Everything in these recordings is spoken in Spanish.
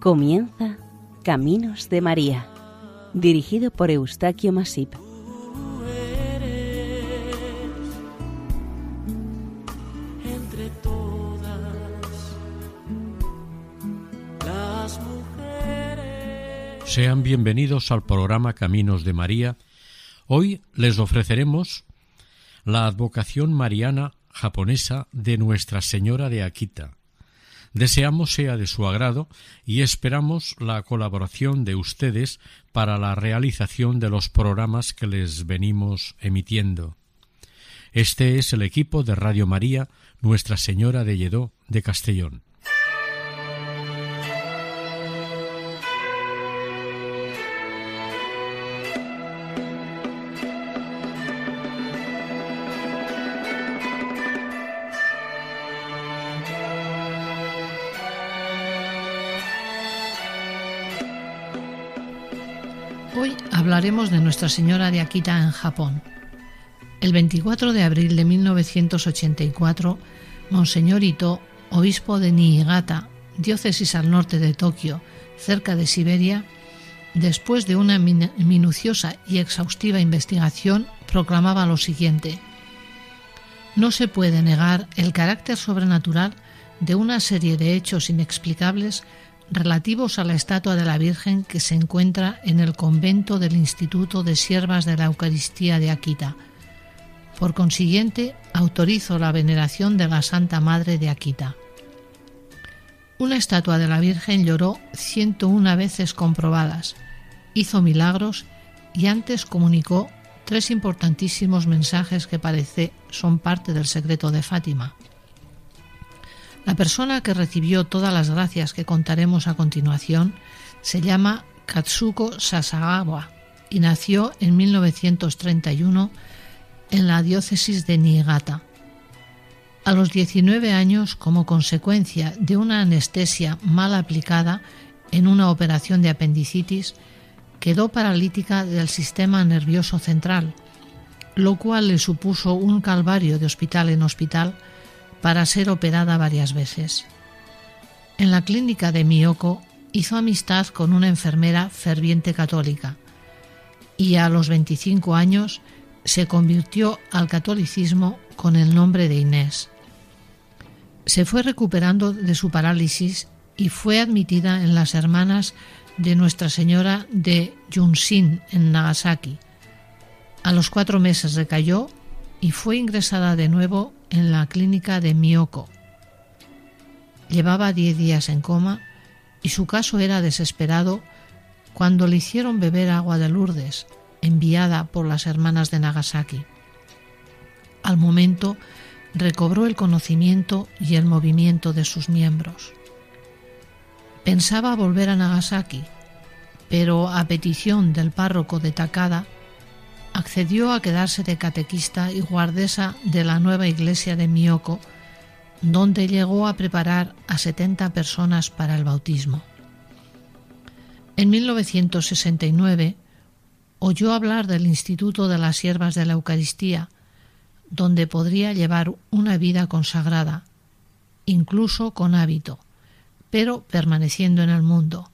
Comienza Caminos de María, dirigido por Eustaquio Masip. Entre todas las mujeres. Sean bienvenidos al programa Caminos de María. Hoy les ofreceremos la advocación mariana japonesa de Nuestra Señora de Akita. Deseamos sea de su agrado y esperamos la colaboración de ustedes para la realización de los programas que les venimos emitiendo. Este es el equipo de Radio María Nuestra Señora de Lledó de Castellón. De Nuestra Señora de Akita en Japón. El 24 de abril de 1984, Monseñor Ito, obispo de Niigata, diócesis al norte de Tokio, cerca de Siberia, después de una min- minuciosa y exhaustiva investigación, proclamaba lo siguiente. No se puede negar el carácter sobrenatural de una serie de hechos inexplicables relativos a la estatua de la Virgen que se encuentra en el convento del Instituto de Siervas de la Eucaristía de Akita. Por consiguiente, autorizo la veneración de la Santa Madre de Akita. Una estatua de la Virgen lloró 101 veces comprobadas, hizo milagros y antes comunicó tres importantísimos mensajes que parece son parte del secreto de Fátima. La persona que recibió todas las gracias que contaremos a continuación se llama Katsuko Sasagawa y nació en 1931 en la diócesis de Niigata. A los 19 años, como consecuencia de una anestesia mal aplicada en una operación de apendicitis, quedó paralítica del sistema nervioso central, lo cual le supuso un calvario de hospital en hospital para ser operada varias veces. En la clínica de Miyoko hizo amistad con una enfermera ferviente católica y a los 25 años se convirtió al catolicismo con el nombre de Inés. Se fue recuperando de su parálisis y fue admitida en las hermanas de Nuestra Señora de Yunsin en Nagasaki. A los cuatro meses recayó y fue ingresada de nuevo en la clínica de Miyoko. Llevaba diez días en coma y su caso era desesperado cuando le hicieron beber agua de Lourdes, enviada por las hermanas de Nagasaki. Al momento recobró el conocimiento y el movimiento de sus miembros. Pensaba volver a Nagasaki, pero a petición del párroco de Takada, accedió a quedarse de catequista y guardesa de la nueva iglesia de Miyoko, donde llegó a preparar a 70 personas para el bautismo. En 1969 oyó hablar del Instituto de las Siervas de la Eucaristía, donde podría llevar una vida consagrada, incluso con hábito, pero permaneciendo en el mundo.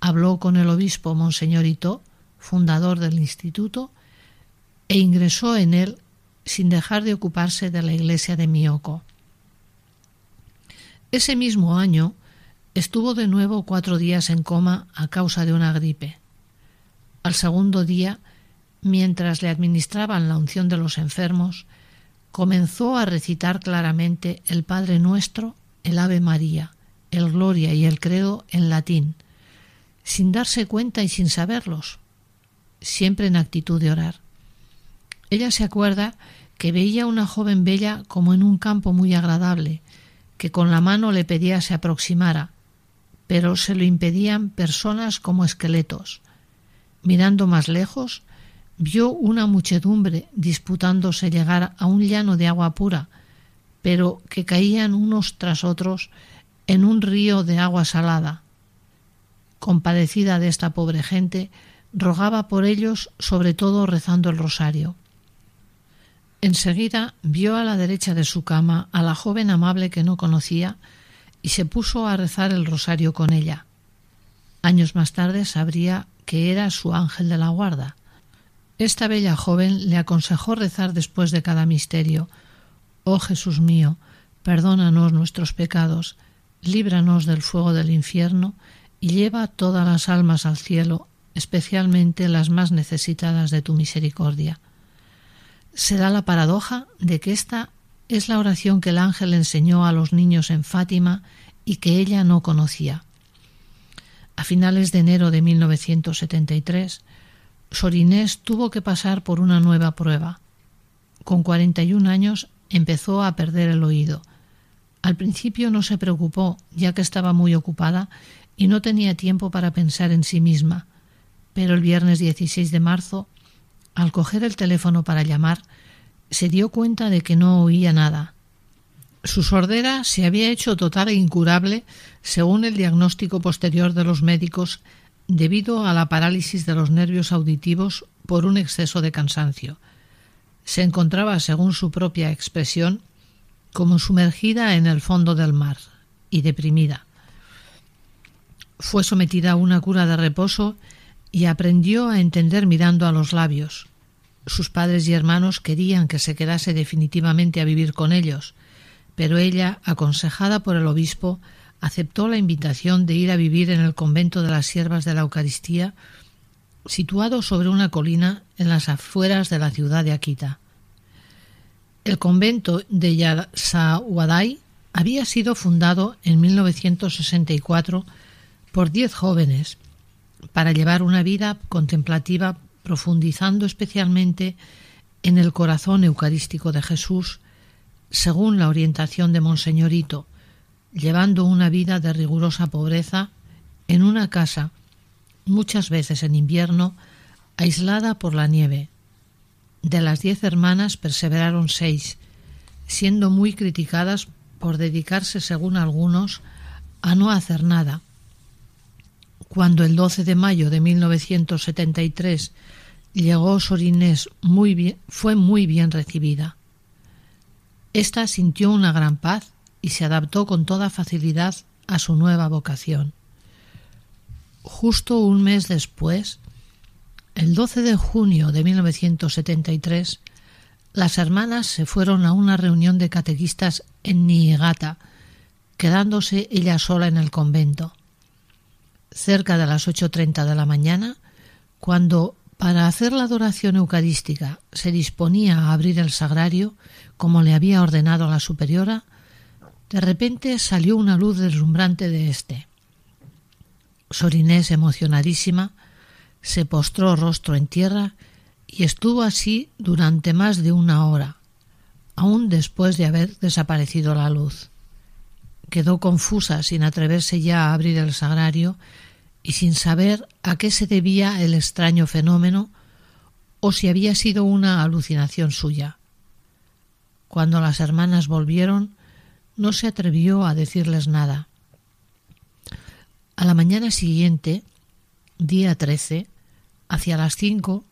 Habló con el obispo Monseñor Ito, fundador del instituto, e ingresó en él sin dejar de ocuparse de la iglesia de Miyoko. Ese mismo año estuvo de nuevo cuatro días en coma a causa de una gripe. Al segundo día, mientras le administraban la unción de los enfermos, comenzó a recitar claramente el Padre Nuestro, el Ave María, el Gloria y el Credo en latín, sin darse cuenta y sin saberlos, siempre en actitud de orar. Ella se acuerda que veía una joven bella como en un campo muy agradable, que con la mano le pedía se aproximara, pero se lo impedían personas como esqueletos. Mirando más lejos, vio una muchedumbre disputándose llegar a un llano de agua pura, pero que caían unos tras otros en un río de agua salada. Compadecida de esta pobre gente, rogaba por ellos, sobre todo rezando el rosario. Enseguida vio a la derecha de su cama a la joven amable que no conocía y se puso a rezar el rosario con ella. Años más tarde sabría que era su ángel de la guarda. Esta bella joven le aconsejó rezar después de cada misterio Oh Jesús mío, perdónanos nuestros pecados, líbranos del fuego del infierno y lleva todas las almas al cielo, especialmente las más necesitadas de tu misericordia. Se da la paradoja de que esta es la oración que el ángel enseñó a los niños en Fátima y que ella no conocía. A finales de enero de 1973, Sor Inés tuvo que pasar por una nueva prueba. Con 41 años empezó a perder el oído. Al principio no se preocupó, ya que estaba muy ocupada y no tenía tiempo para pensar en sí misma. Pero el viernes 16 de marzo, al coger el teléfono para llamar, se dio cuenta de que no oía nada. Su sordera se había hecho total e incurable, según el diagnóstico posterior de los médicos, debido a la parálisis de los nervios auditivos por un exceso de cansancio. Se encontraba, según su propia expresión, como sumergida en el fondo del mar y deprimida. Fue sometida a una cura de reposo y aprendió a entender mirando a los labios. Sus padres y hermanos querían que se quedase definitivamente a vivir con ellos, pero ella, aconsejada por el obispo, aceptó la invitación de ir a vivir en el convento de las siervas de la Eucaristía, situado sobre una colina en las afueras de la ciudad de Akita. El convento de Yasawadai había sido fundado en 1964 por diez jóvenes para llevar una vida contemplativa profundizando especialmente en el corazón eucarístico de Jesús, según la orientación de Monseñorito, llevando una vida de rigurosa pobreza en una casa, muchas veces en invierno, aislada por la nieve. De las diez hermanas perseveraron seis, siendo muy criticadas por dedicarse, según algunos, a no hacer nada. Cuando el 12 de mayo de 1973 llegó Sor Inés muy fue muy bien recibida. Esta sintió una gran paz y se adaptó con toda facilidad a su nueva vocación. Justo un mes después, el 12 de junio de 1973, las hermanas se fueron a una reunión de catequistas en Niigata, quedándose ella sola en el convento. Cerca de las 8.30 de la mañana, cuando para hacer la adoración eucarística se disponía a abrir el sagrario, como le había ordenado la superiora, de repente salió una luz deslumbrante de éste. Sor Inés, emocionadísima, se postró rostro en tierra y estuvo así durante más de una hora, aun después de haber desaparecido la luz. Quedó confusa sin atreverse ya a abrir el sagrario y sin saber a qué se debía el extraño fenómeno o si había sido una alucinación suya. Cuando las hermanas volvieron, no se atrevió a decirles nada. A la mañana siguiente, día 13, hacia las cinco,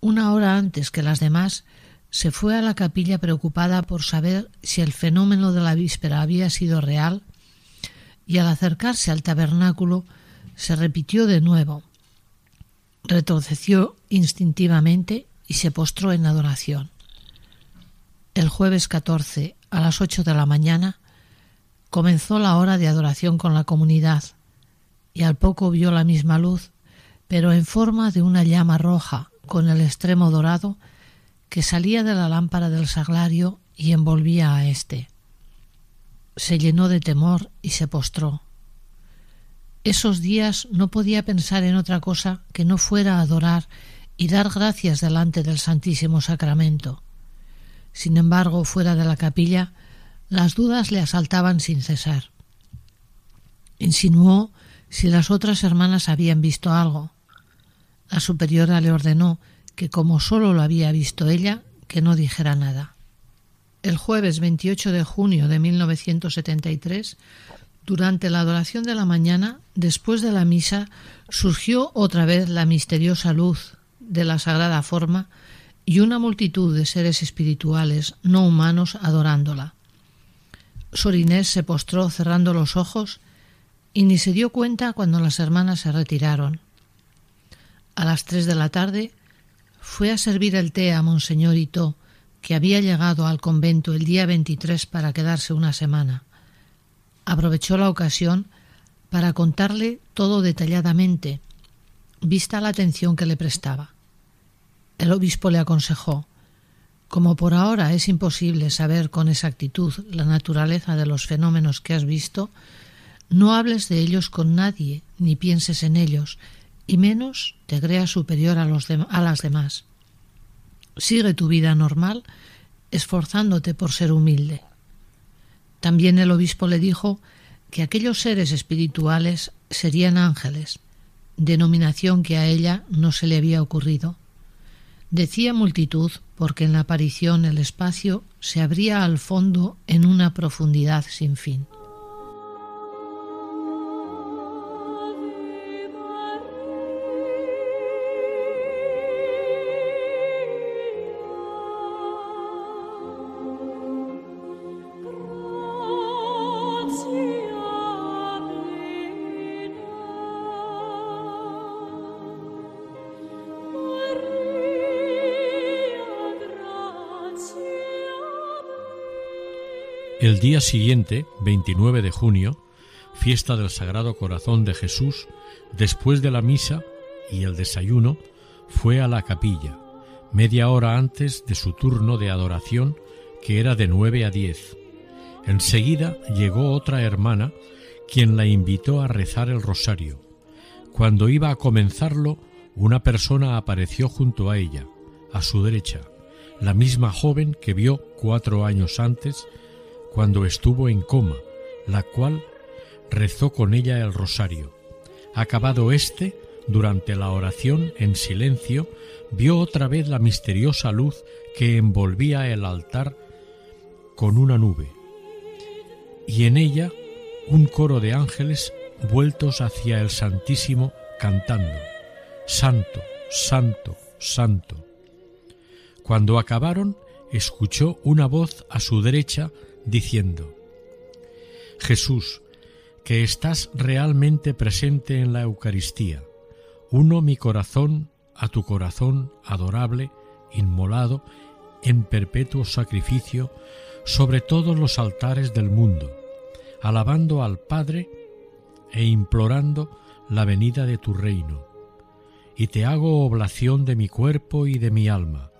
una hora antes que las demás, se fue a la capilla preocupada por saber si el fenómeno de la víspera había sido real, y al acercarse al tabernáculo se repitió de nuevo. Retroceció instintivamente y se postró en adoración. El jueves 14 a las ocho de la mañana comenzó la hora de adoración con la comunidad y al poco vio la misma luz, pero en forma de una llama roja con el extremo dorado que salía de la lámpara del sagrario y envolvía a éste. Se llenó de temor y se postró. Esos días no podía pensar en otra cosa que no fuera adorar y dar gracias delante del Santísimo Sacramento. Sin embargo, fuera de la capilla, las dudas le asaltaban sin cesar. Insinuó si las otras hermanas habían visto algo. La superiora le ordenó que, como sólo lo había visto ella, que no dijera nada. El jueves 28 de junio de 1973 durante la adoración de la mañana, después de la misa, surgió otra vez la misteriosa luz de la sagrada forma y una multitud de seres espirituales no humanos adorándola. Sor Inés se postró cerrando los ojos y ni se dio cuenta cuando las hermanas se retiraron. A las tres de la tarde fue a servir el té a Monseñor Ito, que había llegado al convento el día 23 para quedarse una semana. Aprovechó la ocasión para contarle todo detalladamente, vista la atención que le prestaba. El obispo le aconsejó como por ahora es imposible saber con exactitud la naturaleza de los fenómenos que has visto, no hables de ellos con nadie, ni pienses en ellos, y menos te creas superior a, los a las demás. Sigue tu vida normal, esforzándote por ser humilde. También el obispo le dijo que aquellos seres espirituales serían ángeles, denominación que a ella no se le había ocurrido. Decía multitud porque en la aparición el espacio se abría al fondo en una profundidad sin fin. Día siguiente, 29 de junio, fiesta del Sagrado Corazón de Jesús, después de la misa y el desayuno, fue a la capilla, media hora antes de su turno de adoración, que era de nueve a diez. Enseguida llegó otra hermana, quien la invitó a rezar el rosario. Cuando iba a comenzarlo, una persona apareció junto a ella, a su derecha, la misma joven que vio cuatro años antes cuando estuvo en coma, la cual rezó con ella el rosario. Acabado éste, durante la oración en silencio, vio otra vez la misteriosa luz que envolvía el altar con una nube, y en ella un coro de ángeles vueltos hacia el Santísimo cantando, Santo, Santo, Santo. Cuando acabaron, escuchó una voz a su derecha diciendo, Jesús, que estás realmente presente en la Eucaristía, uno mi corazón a tu corazón adorable, inmolado en perpetuo sacrificio sobre todos los altares del mundo, alabando al Padre e implorando la venida de tu reino. Y te hago oblación de mi cuerpo y de mi alma.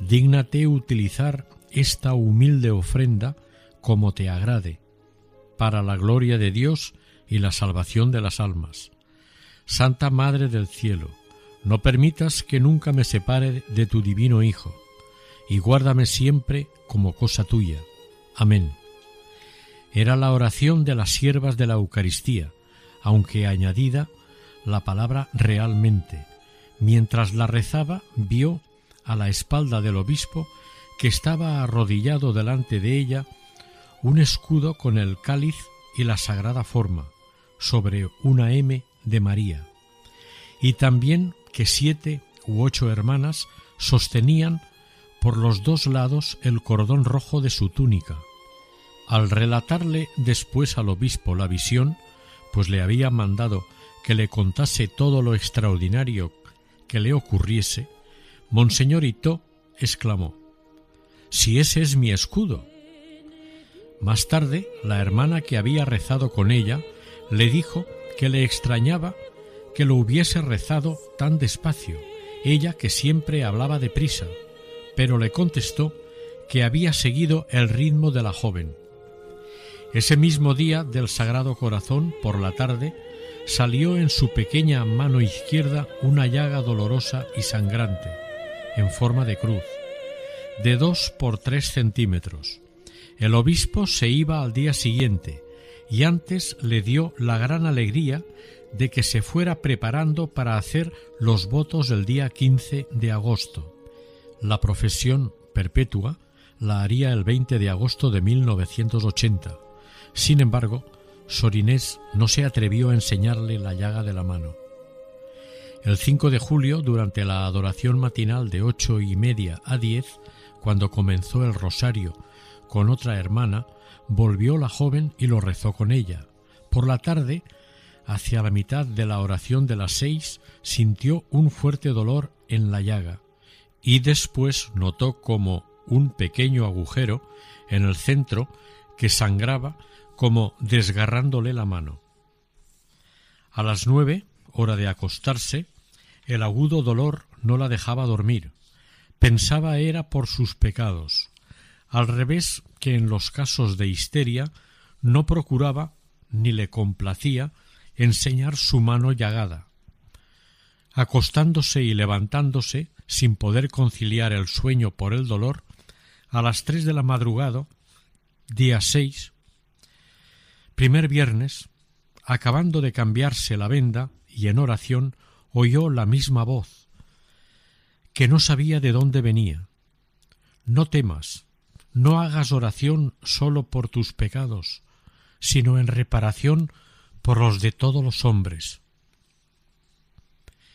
Dígnate utilizar esta humilde ofrenda como te agrade, para la gloria de Dios y la salvación de las almas. Santa Madre del Cielo, no permitas que nunca me separe de tu divino Hijo, y guárdame siempre como cosa tuya. Amén. Era la oración de las siervas de la Eucaristía, aunque añadida la palabra realmente. Mientras la rezaba, vio a la espalda del obispo que estaba arrodillado delante de ella un escudo con el cáliz y la sagrada forma sobre una M de María, y también que siete u ocho hermanas sostenían por los dos lados el cordón rojo de su túnica. Al relatarle después al obispo la visión, pues le había mandado que le contase todo lo extraordinario que le ocurriese, Monseñor Ito exclamó Si ese es mi escudo, más tarde, la hermana que había rezado con ella le dijo que le extrañaba que lo hubiese rezado tan despacio, ella que siempre hablaba deprisa, pero le contestó que había seguido el ritmo de la joven. Ese mismo día del Sagrado Corazón, por la tarde, salió en su pequeña mano izquierda una llaga dolorosa y sangrante, en forma de cruz, de dos por tres centímetros. El obispo se iba al día siguiente y antes le dio la gran alegría de que se fuera preparando para hacer los votos del día 15 de agosto. La profesión perpetua la haría el 20 de agosto de 1980. Sin embargo, Sor Inés no se atrevió a enseñarle la llaga de la mano. El 5 de julio, durante la adoración matinal de ocho y media a diez, cuando comenzó el rosario con otra hermana, volvió la joven y lo rezó con ella. Por la tarde, hacia la mitad de la oración de las seis, sintió un fuerte dolor en la llaga y después notó como un pequeño agujero en el centro que sangraba como desgarrándole la mano. A las nueve, hora de acostarse, el agudo dolor no la dejaba dormir. Pensaba era por sus pecados, al revés que en los casos de histeria no procuraba ni le complacía enseñar su mano llagada. Acostándose y levantándose, sin poder conciliar el sueño por el dolor, a las tres de la madrugada, día seis, primer viernes, acabando de cambiarse la venda y en oración, oyó la misma voz, que no sabía de dónde venía. No temas, no hagas oración sólo por tus pecados, sino en reparación por los de todos los hombres.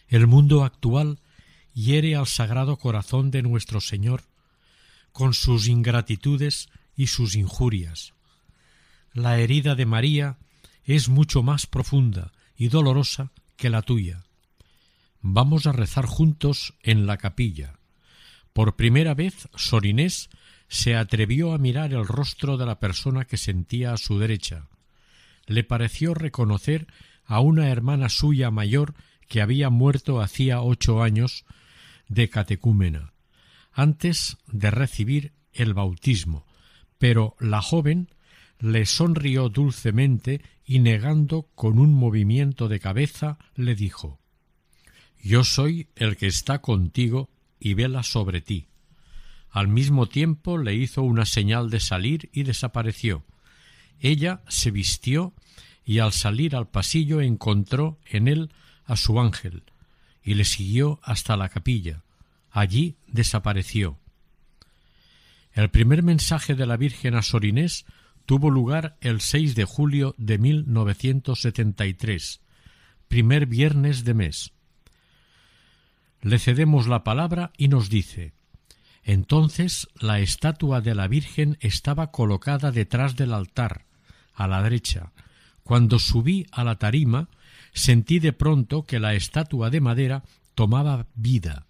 El mundo actual hiere al sagrado corazón de nuestro Señor con sus ingratitudes y sus injurias. La herida de María es mucho más profunda y dolorosa que la tuya. Vamos a rezar juntos en la capilla. Por primera vez Sor Inés se atrevió a mirar el rostro de la persona que sentía a su derecha. Le pareció reconocer a una hermana suya mayor que había muerto hacía ocho años de catecúmena, antes de recibir el bautismo, pero la joven le sonrió dulcemente y negando con un movimiento de cabeza le dijo Yo soy el que está contigo y vela sobre ti. Al mismo tiempo le hizo una señal de salir y desapareció. Ella se vistió y al salir al pasillo encontró en él a su ángel y le siguió hasta la capilla. Allí desapareció. El primer mensaje de la Virgen a Sor Inés tuvo lugar el 6 de julio de 1973, primer viernes de mes. Le cedemos la palabra y nos dice Entonces la estatua de la Virgen estaba colocada detrás del altar, a la derecha. Cuando subí a la tarima, sentí de pronto que la estatua de madera tomaba vida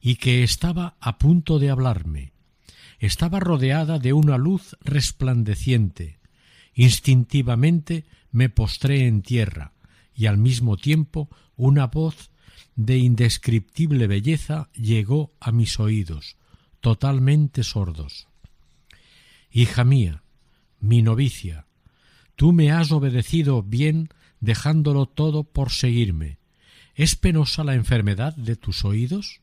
y que estaba a punto de hablarme. Estaba rodeada de una luz resplandeciente. Instintivamente me postré en tierra y al mismo tiempo una voz de indescriptible belleza llegó a mis oídos, totalmente sordos. Hija mía, mi novicia, tú me has obedecido bien dejándolo todo por seguirme. ¿Es penosa la enfermedad de tus oídos?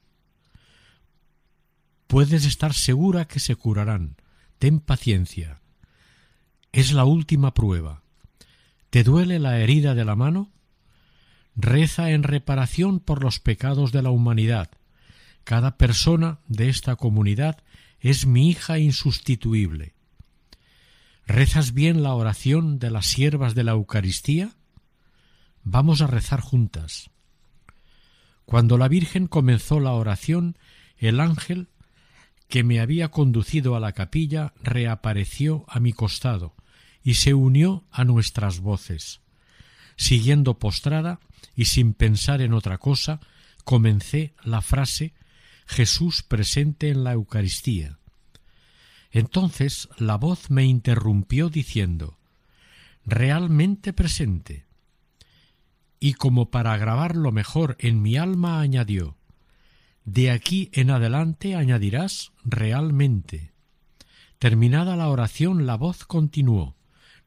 Puedes estar segura que se curarán. Ten paciencia. Es la última prueba. ¿Te duele la herida de la mano? Reza en reparación por los pecados de la humanidad. Cada persona de esta comunidad es mi hija insustituible. ¿Rezas bien la oración de las siervas de la Eucaristía? Vamos a rezar juntas. Cuando la Virgen comenzó la oración, el ángel que me había conducido a la capilla reapareció a mi costado y se unió a nuestras voces. Siguiendo postrada y sin pensar en otra cosa, comencé la frase Jesús presente en la Eucaristía. Entonces la voz me interrumpió diciendo Realmente presente. Y como para grabarlo mejor en mi alma añadió de aquí en adelante añadirás realmente. Terminada la oración, la voz continuó.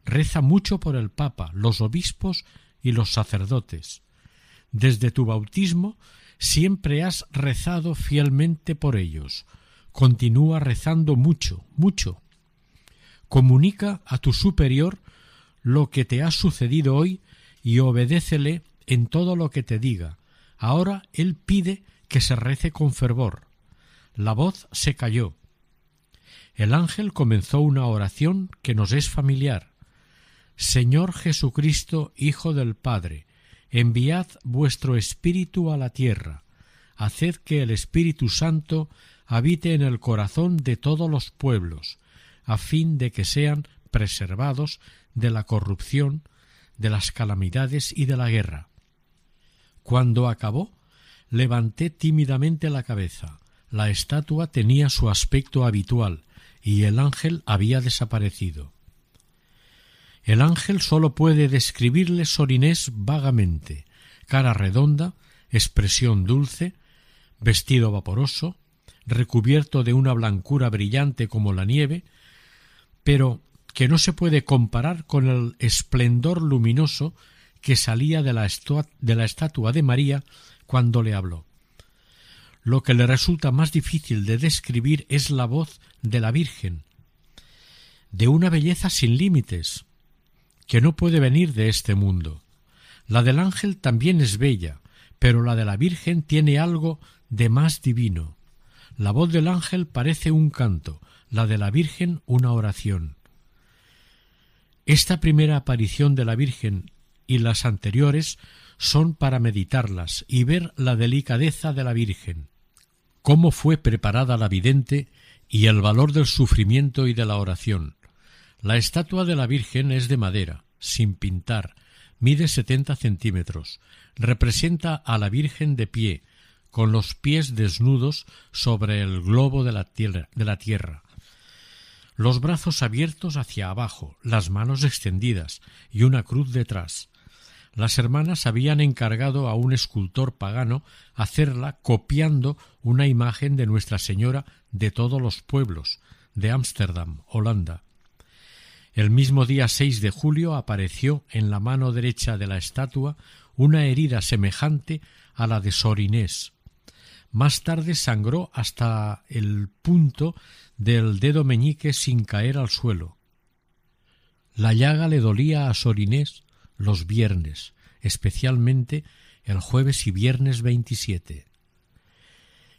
Reza mucho por el Papa, los obispos y los sacerdotes. Desde tu bautismo siempre has rezado fielmente por ellos. Continúa rezando mucho, mucho. Comunica a tu superior lo que te ha sucedido hoy y obedécele en todo lo que te diga. Ahora él pide que se rece con fervor. La voz se calló. El ángel comenzó una oración que nos es familiar. Señor Jesucristo, Hijo del Padre, enviad vuestro espíritu a la tierra, haced que el Espíritu Santo habite en el corazón de todos los pueblos, a fin de que sean preservados de la corrupción, de las calamidades y de la guerra. Cuando acabó, levanté tímidamente la cabeza. La estatua tenía su aspecto habitual y el ángel había desaparecido. El ángel sólo puede describirle Sor Inés vagamente, cara redonda, expresión dulce, vestido vaporoso, recubierto de una blancura brillante como la nieve, pero que no se puede comparar con el esplendor luminoso que salía de la, de la estatua de María cuando le habló. Lo que le resulta más difícil de describir es la voz de la Virgen, de una belleza sin límites, que no puede venir de este mundo. La del ángel también es bella, pero la de la Virgen tiene algo de más divino. La voz del ángel parece un canto, la de la Virgen una oración. Esta primera aparición de la Virgen y las anteriores son para meditarlas y ver la delicadeza de la Virgen, cómo fue preparada la vidente y el valor del sufrimiento y de la oración. La estatua de la Virgen es de madera, sin pintar, mide setenta centímetros, representa a la Virgen de pie, con los pies desnudos sobre el globo de la tierra, de la tierra los brazos abiertos hacia abajo, las manos extendidas y una cruz detrás. Las hermanas habían encargado a un escultor pagano hacerla copiando una imagen de Nuestra Señora de todos los pueblos, de Ámsterdam, Holanda. El mismo día 6 de julio apareció en la mano derecha de la estatua una herida semejante a la de Sor Inés. Más tarde sangró hasta el punto del dedo meñique sin caer al suelo. La llaga le dolía a Sor Inés los viernes, especialmente el jueves y viernes veintisiete.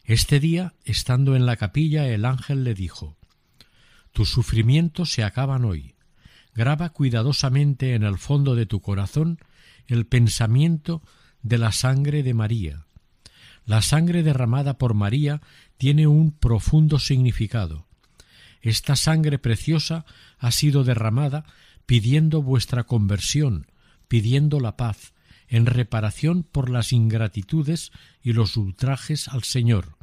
Este día, estando en la capilla, el ángel le dijo Tus sufrimientos se acaban hoy. Graba cuidadosamente en el fondo de tu corazón el pensamiento de la sangre de María. La sangre derramada por María tiene un profundo significado. Esta sangre preciosa ha sido derramada pidiendo vuestra conversión, pidiendo la paz, en reparación por las ingratitudes y los ultrajes al Señor.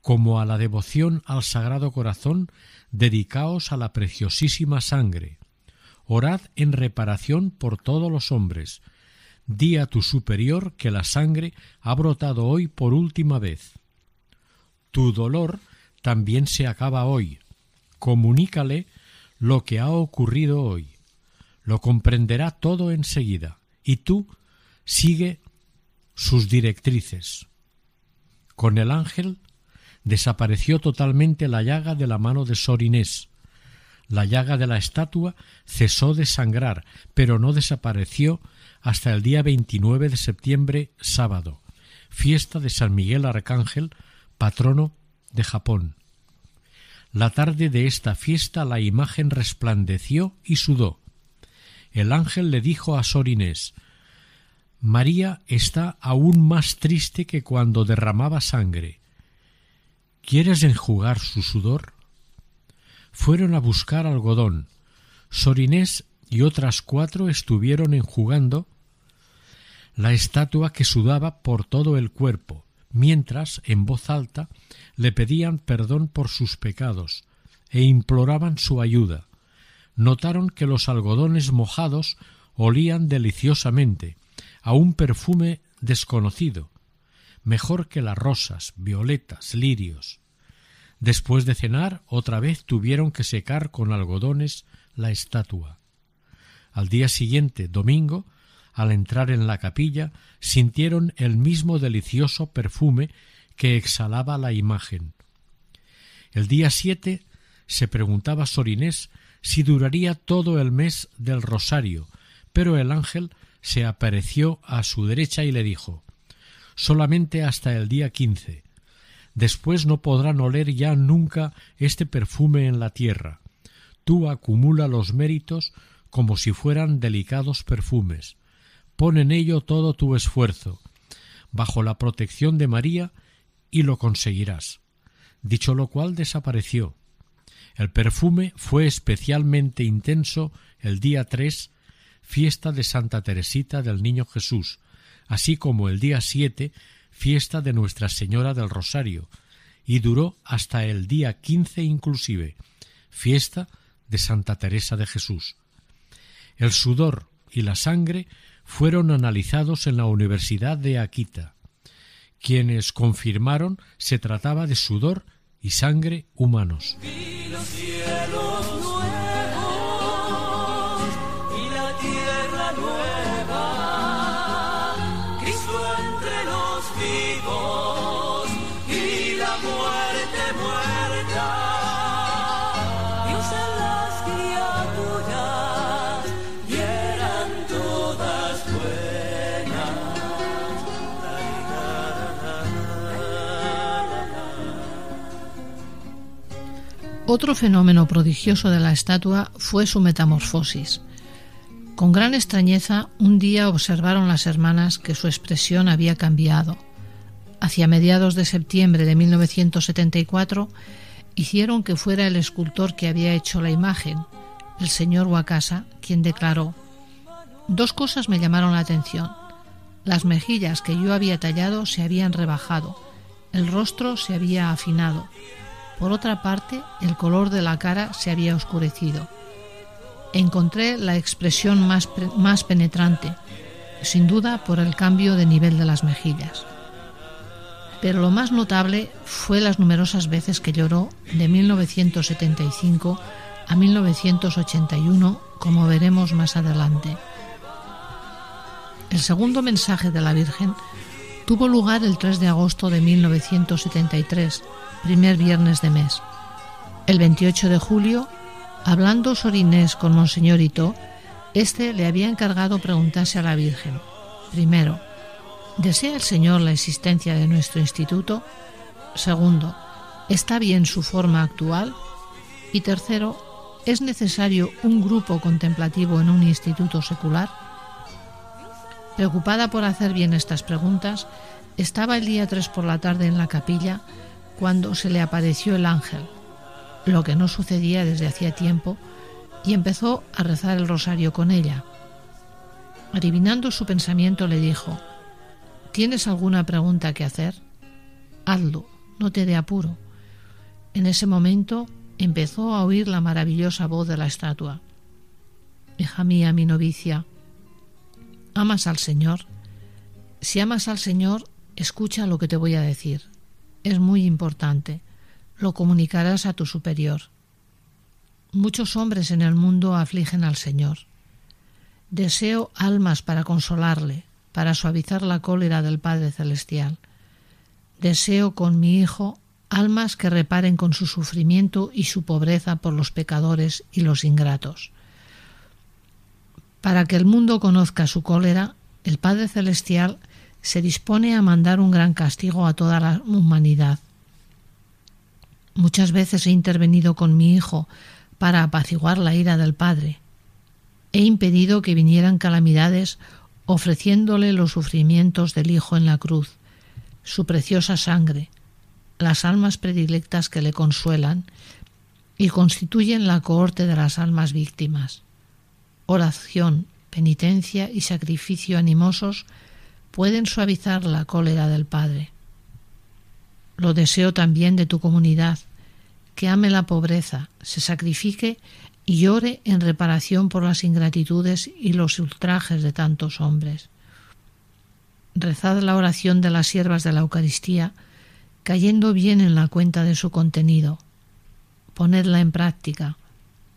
Como a la devoción al Sagrado Corazón, dedicaos a la preciosísima sangre. Orad en reparación por todos los hombres. Di a tu superior que la sangre ha brotado hoy por última vez. Tu dolor también se acaba hoy, comunícale lo que ha ocurrido hoy. Lo comprenderá todo enseguida y tú sigue sus directrices. Con el ángel desapareció totalmente la llaga de la mano de Sor Inés. La llaga de la estatua cesó de sangrar, pero no desapareció hasta el día 29 de septiembre, sábado, fiesta de San Miguel Arcángel, patrono de Japón. La tarde de esta fiesta la imagen resplandeció y sudó. El ángel le dijo a Sor Inés María está aún más triste que cuando derramaba sangre. ¿Quieres enjugar su sudor? Fueron a buscar algodón. Sor Inés y otras cuatro estuvieron enjugando la estatua que sudaba por todo el cuerpo, mientras, en voz alta, le pedían perdón por sus pecados e imploraban su ayuda. Notaron que los algodones mojados olían deliciosamente a un perfume desconocido, mejor que las rosas, violetas, lirios. Después de cenar, otra vez tuvieron que secar con algodones la estatua. Al día siguiente, domingo, al entrar en la capilla, sintieron el mismo delicioso perfume que exhalaba la imagen. El día siete se preguntaba Sor Inés si duraría todo el mes del rosario, pero el ángel se apareció a su derecha y le dijo solamente hasta el día quince. Después no podrán oler ya nunca este perfume en la tierra. Tú acumula los méritos como si fueran delicados perfumes pon en ello todo tu esfuerzo, bajo la protección de María, y lo conseguirás. Dicho lo cual desapareció. El perfume fue especialmente intenso el día 3, fiesta de Santa Teresita del Niño Jesús, así como el día 7, fiesta de Nuestra Señora del Rosario, y duró hasta el día 15 inclusive, fiesta de Santa Teresa de Jesús. El sudor y la sangre fueron analizados en la Universidad de Akita, quienes confirmaron se trataba de sudor y sangre humanos. Otro fenómeno prodigioso de la estatua fue su metamorfosis. Con gran extrañeza, un día observaron las hermanas que su expresión había cambiado. Hacia mediados de septiembre de 1974, hicieron que fuera el escultor que había hecho la imagen, el señor Wakasa, quien declaró: Dos cosas me llamaron la atención. Las mejillas que yo había tallado se habían rebajado, el rostro se había afinado por otra parte, el color de la cara se había oscurecido. Encontré la expresión más, más penetrante, sin duda por el cambio de nivel de las mejillas. Pero lo más notable fue las numerosas veces que lloró de 1975 a 1981, como veremos más adelante. El segundo mensaje de la Virgen tuvo lugar el 3 de agosto de 1973 primer viernes de mes. El 28 de julio, hablando Sor Inés con Monseñor Ito, éste le había encargado preguntarse a la Virgen. Primero, ¿desea el Señor la existencia de nuestro instituto? Segundo, ¿está bien su forma actual? Y tercero, ¿es necesario un grupo contemplativo en un instituto secular? Preocupada por hacer bien estas preguntas, estaba el día 3 por la tarde en la capilla cuando se le apareció el ángel, lo que no sucedía desde hacía tiempo, y empezó a rezar el rosario con ella. Adivinando su pensamiento le dijo, ¿Tienes alguna pregunta que hacer? Hazlo, no te dé apuro. En ese momento empezó a oír la maravillosa voz de la estatua. Hija mía, mi novicia, ¿amas al Señor? Si amas al Señor, escucha lo que te voy a decir es muy importante. Lo comunicarás a tu superior. Muchos hombres en el mundo afligen al Señor. Deseo almas para consolarle, para suavizar la cólera del Padre Celestial. Deseo con mi Hijo almas que reparen con su sufrimiento y su pobreza por los pecadores y los ingratos. Para que el mundo conozca su cólera, el Padre Celestial se dispone a mandar un gran castigo a toda la humanidad. Muchas veces he intervenido con mi hijo para apaciguar la ira del Padre. He impedido que vinieran calamidades ofreciéndole los sufrimientos del Hijo en la cruz, su preciosa sangre, las almas predilectas que le consuelan y constituyen la cohorte de las almas víctimas. Oración, penitencia y sacrificio animosos pueden suavizar la cólera del Padre. Lo deseo también de tu comunidad, que ame la pobreza, se sacrifique y llore en reparación por las ingratitudes y los ultrajes de tantos hombres. Rezad la oración de las siervas de la Eucaristía, cayendo bien en la cuenta de su contenido. Ponedla en práctica,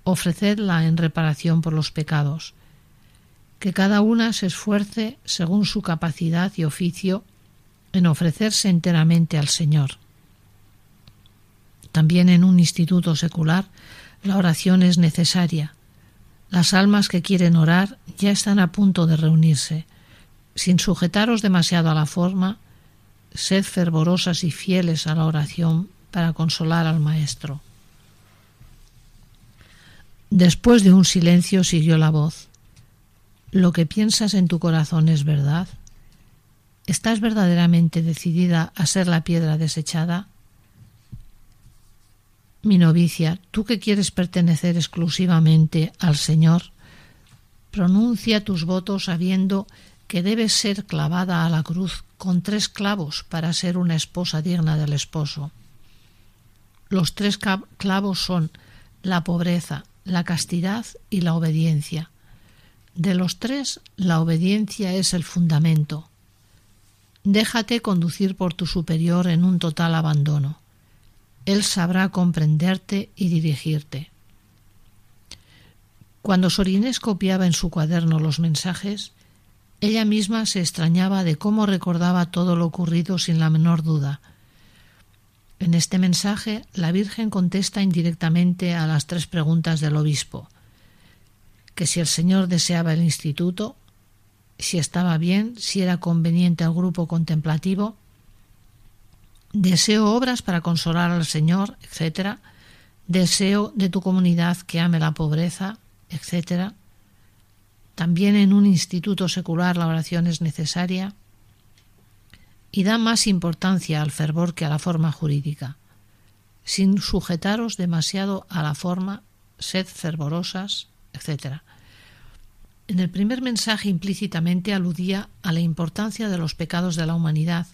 ofrecedla en reparación por los pecados que cada una se esfuerce según su capacidad y oficio en ofrecerse enteramente al Señor. También en un instituto secular la oración es necesaria. Las almas que quieren orar ya están a punto de reunirse. Sin sujetaros demasiado a la forma, sed fervorosas y fieles a la oración para consolar al Maestro. Después de un silencio siguió la voz. ¿Lo que piensas en tu corazón es verdad? ¿Estás verdaderamente decidida a ser la piedra desechada? Mi novicia, tú que quieres pertenecer exclusivamente al Señor, pronuncia tus votos sabiendo que debes ser clavada a la cruz con tres clavos para ser una esposa digna del esposo. Los tres clavos son la pobreza, la castidad y la obediencia. De los tres, la obediencia es el fundamento. Déjate conducir por tu superior en un total abandono. Él sabrá comprenderte y dirigirte. Cuando Sorinés copiaba en su cuaderno los mensajes, ella misma se extrañaba de cómo recordaba todo lo ocurrido sin la menor duda. En este mensaje, la Virgen contesta indirectamente a las tres preguntas del obispo que si el Señor deseaba el instituto, si estaba bien, si era conveniente al grupo contemplativo, deseo obras para consolar al Señor, etc., deseo de tu comunidad que ame la pobreza, etc. También en un instituto secular la oración es necesaria y da más importancia al fervor que a la forma jurídica. Sin sujetaros demasiado a la forma, sed fervorosas, etc. En el primer mensaje implícitamente aludía a la importancia de los pecados de la humanidad,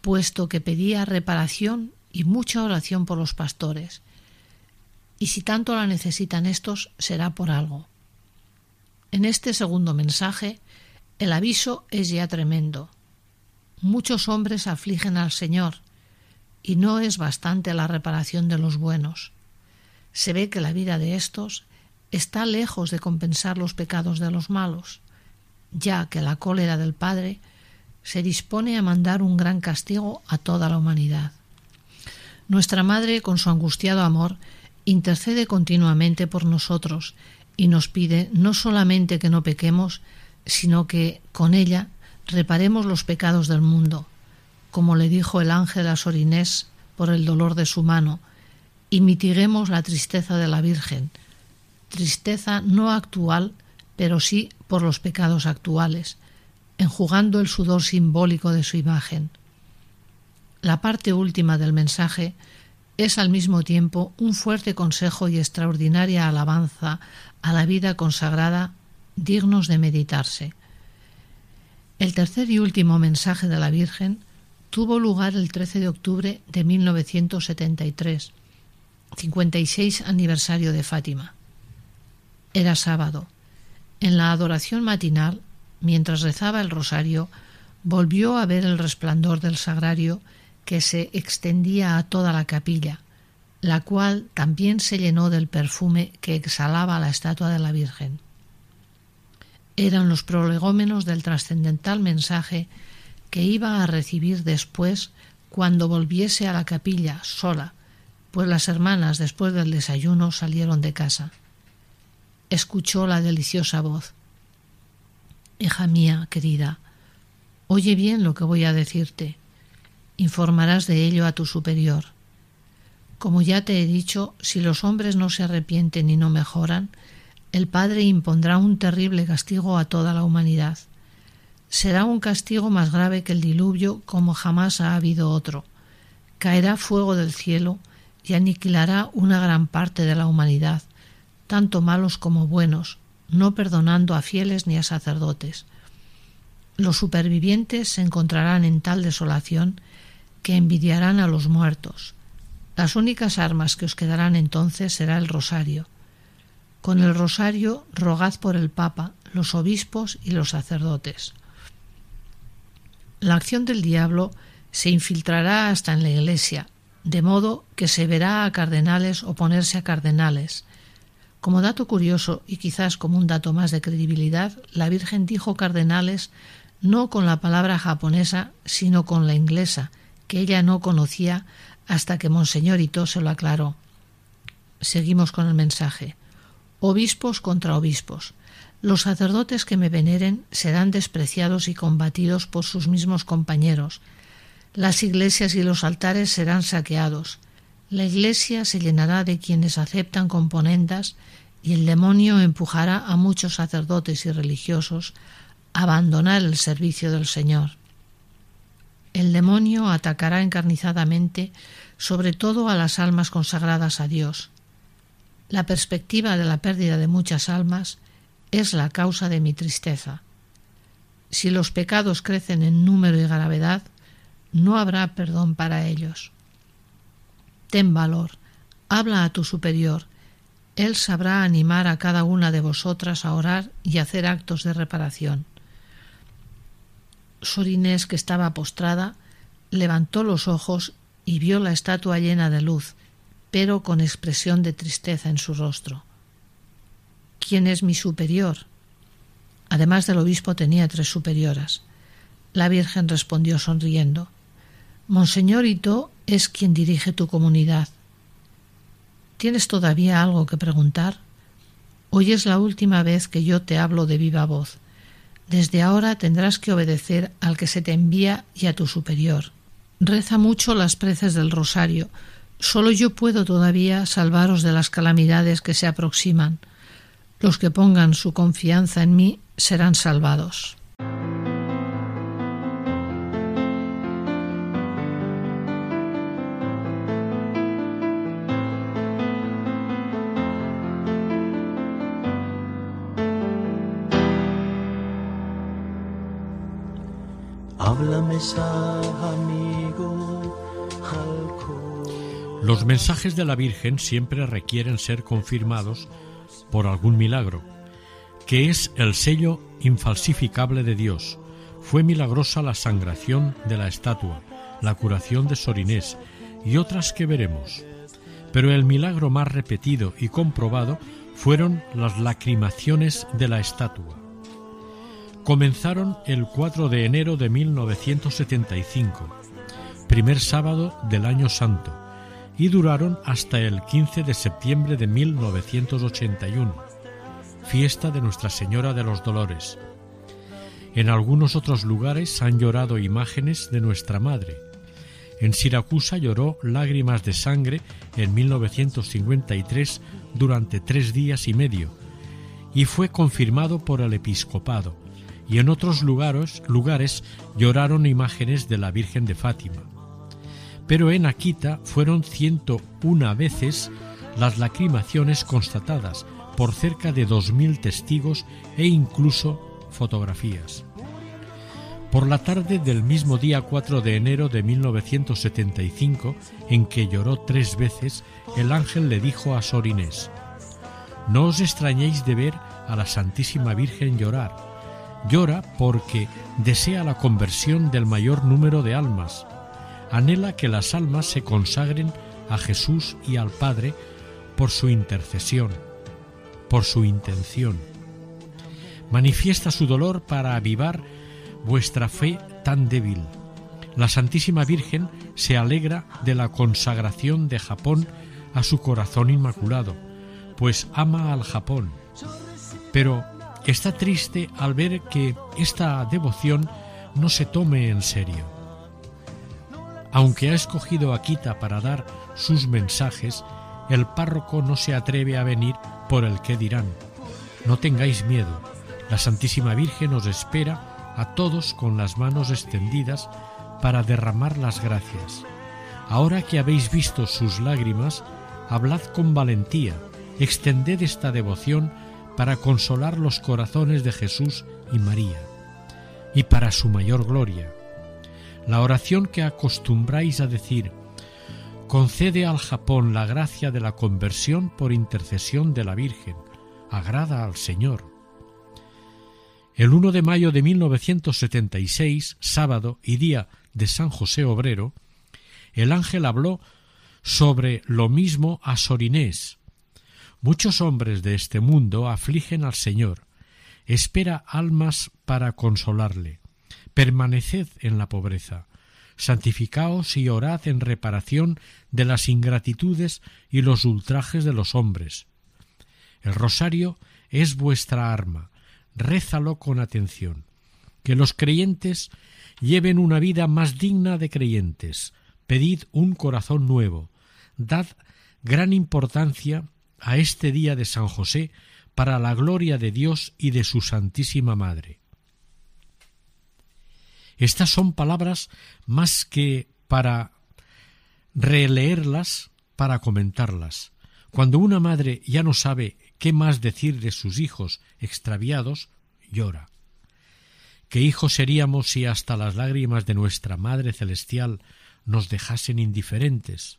puesto que pedía reparación y mucha oración por los pastores. Y si tanto la necesitan estos, será por algo. En este segundo mensaje, el aviso es ya tremendo. Muchos hombres afligen al Señor, y no es bastante la reparación de los buenos. Se ve que la vida de estos está lejos de compensar los pecados de los malos, ya que la cólera del Padre se dispone a mandar un gran castigo a toda la humanidad. Nuestra Madre, con su angustiado amor, intercede continuamente por nosotros y nos pide no solamente que no pequemos, sino que con ella reparemos los pecados del mundo, como le dijo el ángel a Sorinés por el dolor de su mano, y mitiguemos la tristeza de la Virgen, tristeza no actual, pero sí por los pecados actuales, enjugando el sudor simbólico de su imagen. La parte última del mensaje es al mismo tiempo un fuerte consejo y extraordinaria alabanza a la vida consagrada dignos de meditarse. El tercer y último mensaje de la Virgen tuvo lugar el 13 de octubre de 1973, 56 aniversario de Fátima. Era sábado. En la adoración matinal, mientras rezaba el rosario, volvió a ver el resplandor del sagrario que se extendía a toda la capilla, la cual también se llenó del perfume que exhalaba la estatua de la Virgen. Eran los prolegómenos del trascendental mensaje que iba a recibir después cuando volviese a la capilla sola, pues las hermanas después del desayuno salieron de casa. Escuchó la deliciosa voz. Hija mía, querida, oye bien lo que voy a decirte informarás de ello a tu superior. Como ya te he dicho, si los hombres no se arrepienten y no mejoran, el Padre impondrá un terrible castigo a toda la humanidad. Será un castigo más grave que el diluvio como jamás ha habido otro. Caerá fuego del cielo y aniquilará una gran parte de la humanidad, tanto malos como buenos, no perdonando a fieles ni a sacerdotes. Los supervivientes se encontrarán en tal desolación que envidiarán a los muertos. Las únicas armas que os quedarán entonces será el rosario. Con el rosario rogad por el Papa, los obispos y los sacerdotes. La acción del diablo se infiltrará hasta en la Iglesia, de modo que se verá a cardenales oponerse a cardenales. Como dato curioso y quizás como un dato más de credibilidad, la Virgen dijo cardenales no con la palabra japonesa, sino con la inglesa, que ella no conocía hasta que Monseñorito se lo aclaró. Seguimos con el mensaje. Obispos contra obispos. Los sacerdotes que me veneren serán despreciados y combatidos por sus mismos compañeros. Las iglesias y los altares serán saqueados. La iglesia se llenará de quienes aceptan componendas y el demonio empujará a muchos sacerdotes y religiosos a abandonar el servicio del Señor. El demonio atacará encarnizadamente sobre todo a las almas consagradas a Dios. La perspectiva de la pérdida de muchas almas es la causa de mi tristeza. Si los pecados crecen en número y gravedad, no habrá perdón para ellos. Ten valor, habla a tu superior, él sabrá animar a cada una de vosotras a orar y hacer actos de reparación. Sor Inés, que estaba postrada, levantó los ojos y vio la estatua llena de luz, pero con expresión de tristeza en su rostro. ¿Quién es mi superior? Además del obispo tenía tres superioras. La Virgen respondió sonriendo Monseñor Ito es quien dirige tu comunidad. ¿Tienes todavía algo que preguntar? Hoy es la última vez que yo te hablo de viva voz. Desde ahora tendrás que obedecer al que se te envía y a tu superior. Reza mucho las preces del rosario. Solo yo puedo todavía salvaros de las calamidades que se aproximan. Los que pongan su confianza en mí serán salvados. Los mensajes de la Virgen siempre requieren ser confirmados por algún milagro, que es el sello infalsificable de Dios. Fue milagrosa la sangración de la estatua, la curación de Sorinés y otras que veremos. Pero el milagro más repetido y comprobado fueron las lacrimaciones de la estatua. Comenzaron el 4 de enero de 1975, primer sábado del año santo, y duraron hasta el 15 de septiembre de 1981, fiesta de Nuestra Señora de los Dolores. En algunos otros lugares han llorado imágenes de Nuestra Madre. En Siracusa lloró lágrimas de sangre en 1953 durante tres días y medio, y fue confirmado por el episcopado, y en otros lugares, lloraron imágenes de la Virgen de Fátima pero en Akita fueron 101 veces las lacrimaciones constatadas por cerca de 2.000 testigos e incluso fotografías. Por la tarde del mismo día 4 de enero de 1975, en que lloró tres veces, el ángel le dijo a Sor Inés, No os extrañéis de ver a la Santísima Virgen llorar. Llora porque desea la conversión del mayor número de almas, anhela que las almas se consagren a Jesús y al Padre por su intercesión, por su intención. Manifiesta su dolor para avivar vuestra fe tan débil. La Santísima Virgen se alegra de la consagración de Japón a su corazón inmaculado, pues ama al Japón. Pero está triste al ver que esta devoción no se tome en serio. Aunque ha escogido a Quita para dar sus mensajes, el párroco no se atreve a venir por el que dirán. No tengáis miedo, la Santísima Virgen os espera a todos con las manos extendidas para derramar las gracias. Ahora que habéis visto sus lágrimas, hablad con valentía, extended esta devoción para consolar los corazones de Jesús y María, y para su mayor gloria la oración que acostumbráis a decir, concede al Japón la gracia de la conversión por intercesión de la Virgen, agrada al Señor. El 1 de mayo de 1976, sábado y día de San José Obrero, el ángel habló sobre lo mismo a Sorinés. Muchos hombres de este mundo afligen al Señor, espera almas para consolarle. Permaneced en la pobreza, santificaos y orad en reparación de las ingratitudes y los ultrajes de los hombres. El rosario es vuestra arma, rézalo con atención. Que los creyentes lleven una vida más digna de creyentes, pedid un corazón nuevo, dad gran importancia a este día de San José para la gloria de Dios y de su Santísima Madre. Estas son palabras más que para releerlas, para comentarlas. Cuando una madre ya no sabe qué más decir de sus hijos extraviados, llora. ¿Qué hijos seríamos si hasta las lágrimas de nuestra Madre Celestial nos dejasen indiferentes?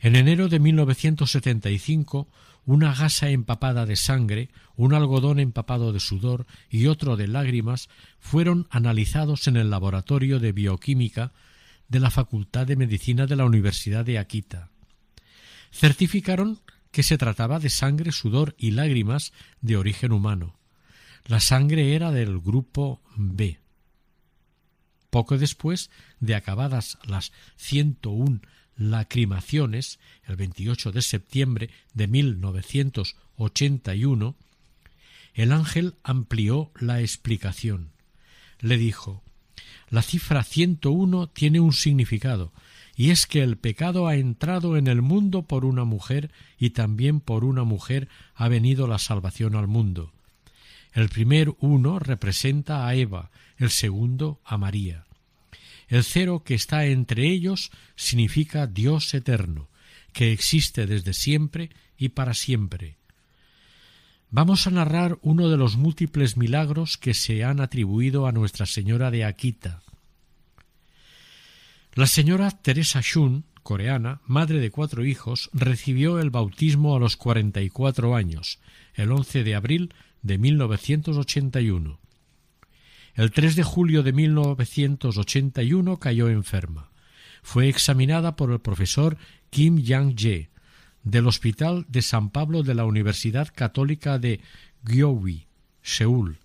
En enero de 1975, una gasa empapada de sangre, un algodón empapado de sudor y otro de lágrimas fueron analizados en el laboratorio de bioquímica de la Facultad de Medicina de la Universidad de Akita. Certificaron que se trataba de sangre, sudor y lágrimas de origen humano. La sangre era del grupo B. Poco después de acabadas las 101 lacrimaciones, el 28 de septiembre de 1981, el ángel amplió la explicación. Le dijo La cifra 101 tiene un significado, y es que el pecado ha entrado en el mundo por una mujer y también por una mujer ha venido la salvación al mundo. El primer uno representa a Eva, el segundo a María. El cero que está entre ellos significa Dios eterno, que existe desde siempre y para siempre. Vamos a narrar uno de los múltiples milagros que se han atribuido a Nuestra Señora de Akita. La señora Teresa Shun, coreana, madre de cuatro hijos, recibió el bautismo a los cuarenta y cuatro años, el once de abril de 1981. El 3 de julio de 1981 cayó enferma. Fue examinada por el profesor Kim Yang-jae del Hospital de San Pablo de la Universidad Católica de Gyeongui, Seúl,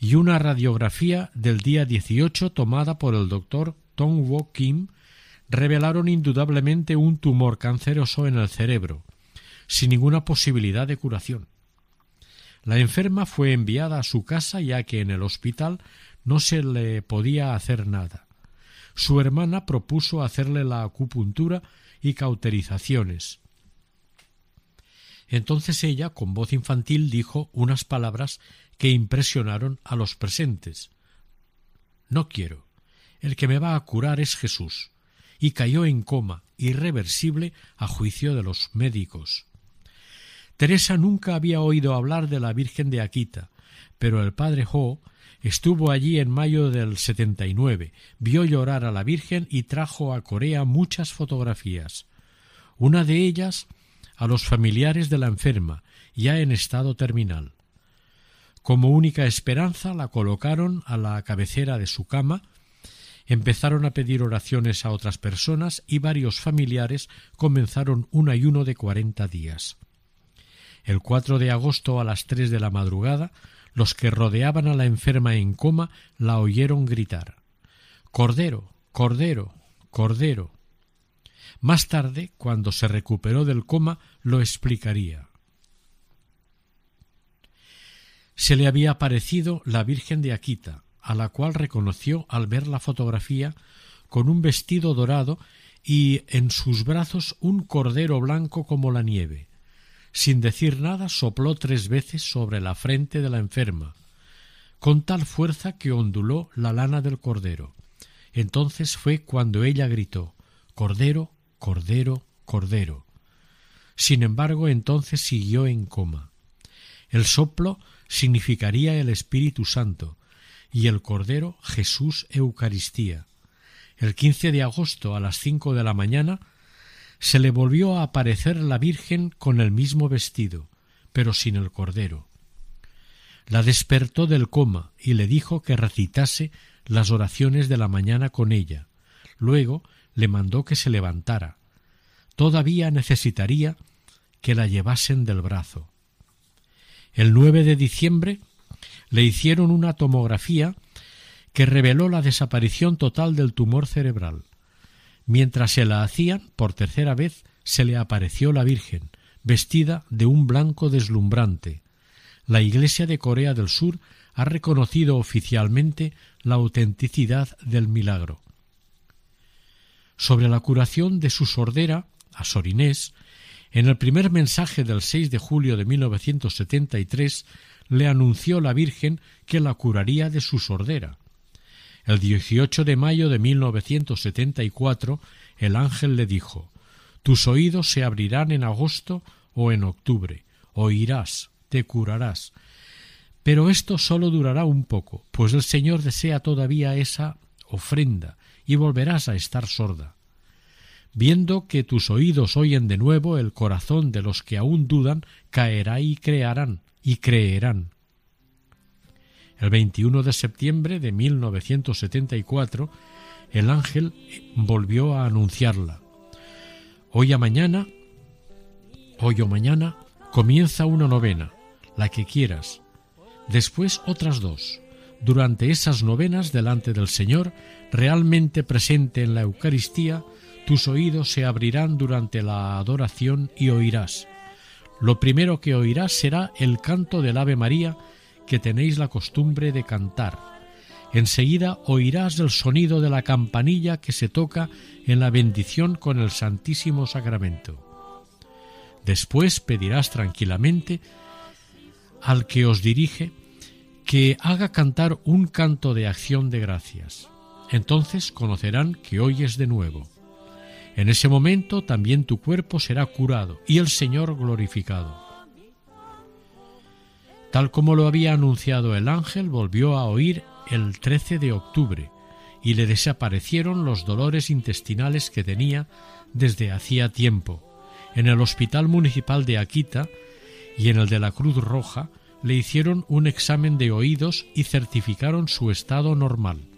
y una radiografía del día 18 tomada por el doctor Tong Wo Kim revelaron indudablemente un tumor canceroso en el cerebro, sin ninguna posibilidad de curación. La enferma fue enviada a su casa ya que en el hospital no se le podía hacer nada. Su hermana propuso hacerle la acupuntura y cauterizaciones. Entonces ella, con voz infantil, dijo unas palabras que impresionaron a los presentes. No quiero. El que me va a curar es Jesús. Y cayó en coma, irreversible a juicio de los médicos. Teresa nunca había oído hablar de la Virgen de Akita, pero el padre Ho estuvo allí en mayo del 79, vio llorar a la Virgen y trajo a Corea muchas fotografías. Una de ellas a los familiares de la enferma, ya en estado terminal. Como única esperanza la colocaron a la cabecera de su cama, empezaron a pedir oraciones a otras personas y varios familiares comenzaron un ayuno de cuarenta días. El 4 de agosto a las tres de la madrugada, los que rodeaban a la enferma en coma la oyeron gritar Cordero, Cordero, Cordero. Más tarde, cuando se recuperó del coma, lo explicaría. Se le había aparecido la Virgen de Akita, a la cual reconoció al ver la fotografía con un vestido dorado y en sus brazos un cordero blanco como la nieve. Sin decir nada, sopló tres veces sobre la frente de la enferma, con tal fuerza que onduló la lana del cordero. Entonces fue cuando ella gritó Cordero, Cordero, Cordero. Sin embargo, entonces siguió en coma. El soplo significaría el Espíritu Santo y el Cordero Jesús Eucaristía. El quince de agosto a las cinco de la mañana se le volvió a aparecer la Virgen con el mismo vestido, pero sin el cordero. La despertó del coma y le dijo que recitase las oraciones de la mañana con ella. Luego le mandó que se levantara. Todavía necesitaría que la llevasen del brazo. El 9 de diciembre le hicieron una tomografía que reveló la desaparición total del tumor cerebral. Mientras se la hacían, por tercera vez, se le apareció la Virgen, vestida de un blanco deslumbrante. La Iglesia de Corea del Sur ha reconocido oficialmente la autenticidad del milagro. Sobre la curación de su sordera, a Sor Inés, En el primer mensaje del 6 de julio de 1973 le anunció la Virgen que la curaría de su sordera. El 18 de mayo de 1974 el ángel le dijo Tus oídos se abrirán en agosto o en octubre. Oirás, te curarás. Pero esto sólo durará un poco, pues el Señor desea todavía esa ofrenda y volverás a estar sorda. Viendo que tus oídos oyen de nuevo, el corazón de los que aún dudan caerá y crearán y creerán. El 21 de septiembre de 1974, el ángel volvió a anunciarla. Hoy a mañana, hoy o mañana, comienza una novena, la que quieras. Después otras dos. Durante esas novenas delante del Señor, realmente presente en la Eucaristía, tus oídos se abrirán durante la adoración y oirás. Lo primero que oirás será el canto del Ave María que tenéis la costumbre de cantar. Enseguida oirás el sonido de la campanilla que se toca en la bendición con el Santísimo Sacramento. Después pedirás tranquilamente al que os dirige que haga cantar un canto de acción de gracias. Entonces conocerán que oyes de nuevo. En ese momento también tu cuerpo será curado y el Señor glorificado. Tal como lo había anunciado el ángel, volvió a oír el 13 de octubre y le desaparecieron los dolores intestinales que tenía desde hacía tiempo. En el Hospital Municipal de Akita y en el de la Cruz Roja le hicieron un examen de oídos y certificaron su estado normal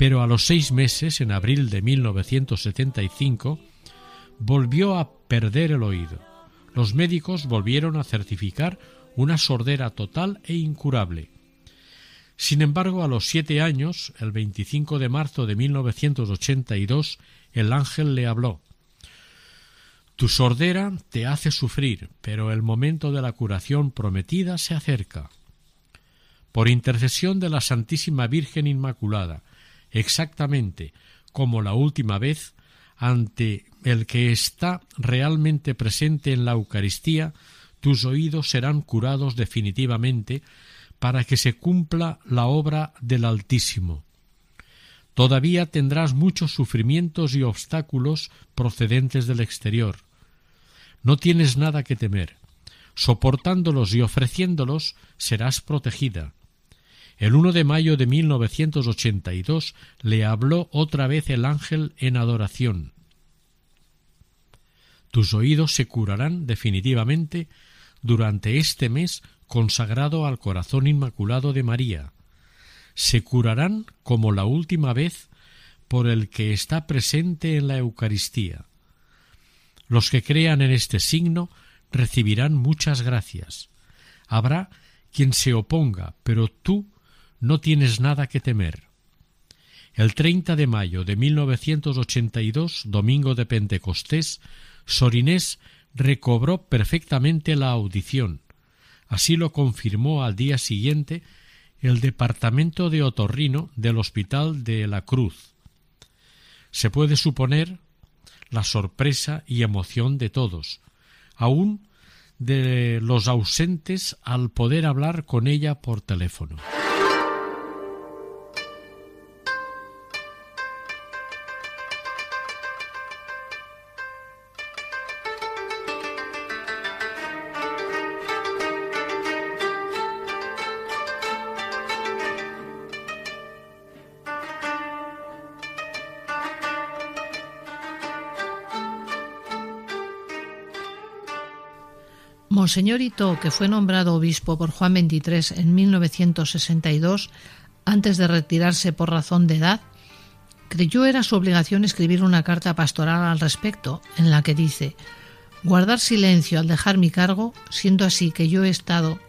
pero a los seis meses, en abril de 1975, volvió a perder el oído. Los médicos volvieron a certificar una sordera total e incurable. Sin embargo, a los siete años, el 25 de marzo de 1982, el ángel le habló. Tu sordera te hace sufrir, pero el momento de la curación prometida se acerca. Por intercesión de la Santísima Virgen Inmaculada, exactamente como la última vez ante el que está realmente presente en la Eucaristía, tus oídos serán curados definitivamente para que se cumpla la obra del Altísimo. Todavía tendrás muchos sufrimientos y obstáculos procedentes del exterior. No tienes nada que temer. Soportándolos y ofreciéndolos serás protegida. El 1 de mayo de 1982 le habló otra vez el ángel en adoración. Tus oídos se curarán definitivamente durante este mes consagrado al corazón inmaculado de María. Se curarán como la última vez por el que está presente en la Eucaristía. Los que crean en este signo recibirán muchas gracias. Habrá quien se oponga, pero tú no tienes nada que temer. El 30 de mayo de 1982, domingo de Pentecostés, Sorinés recobró perfectamente la audición. Así lo confirmó al día siguiente el departamento de otorrino del Hospital de la Cruz. Se puede suponer la sorpresa y emoción de todos, aun de los ausentes al poder hablar con ella por teléfono. Monseñor Ito, que fue nombrado obispo por Juan XXIII en 1962, antes de retirarse por razón de edad, creyó era su obligación escribir una carta pastoral al respecto, en la que dice Guardar silencio al dejar mi cargo, siendo así que yo he estado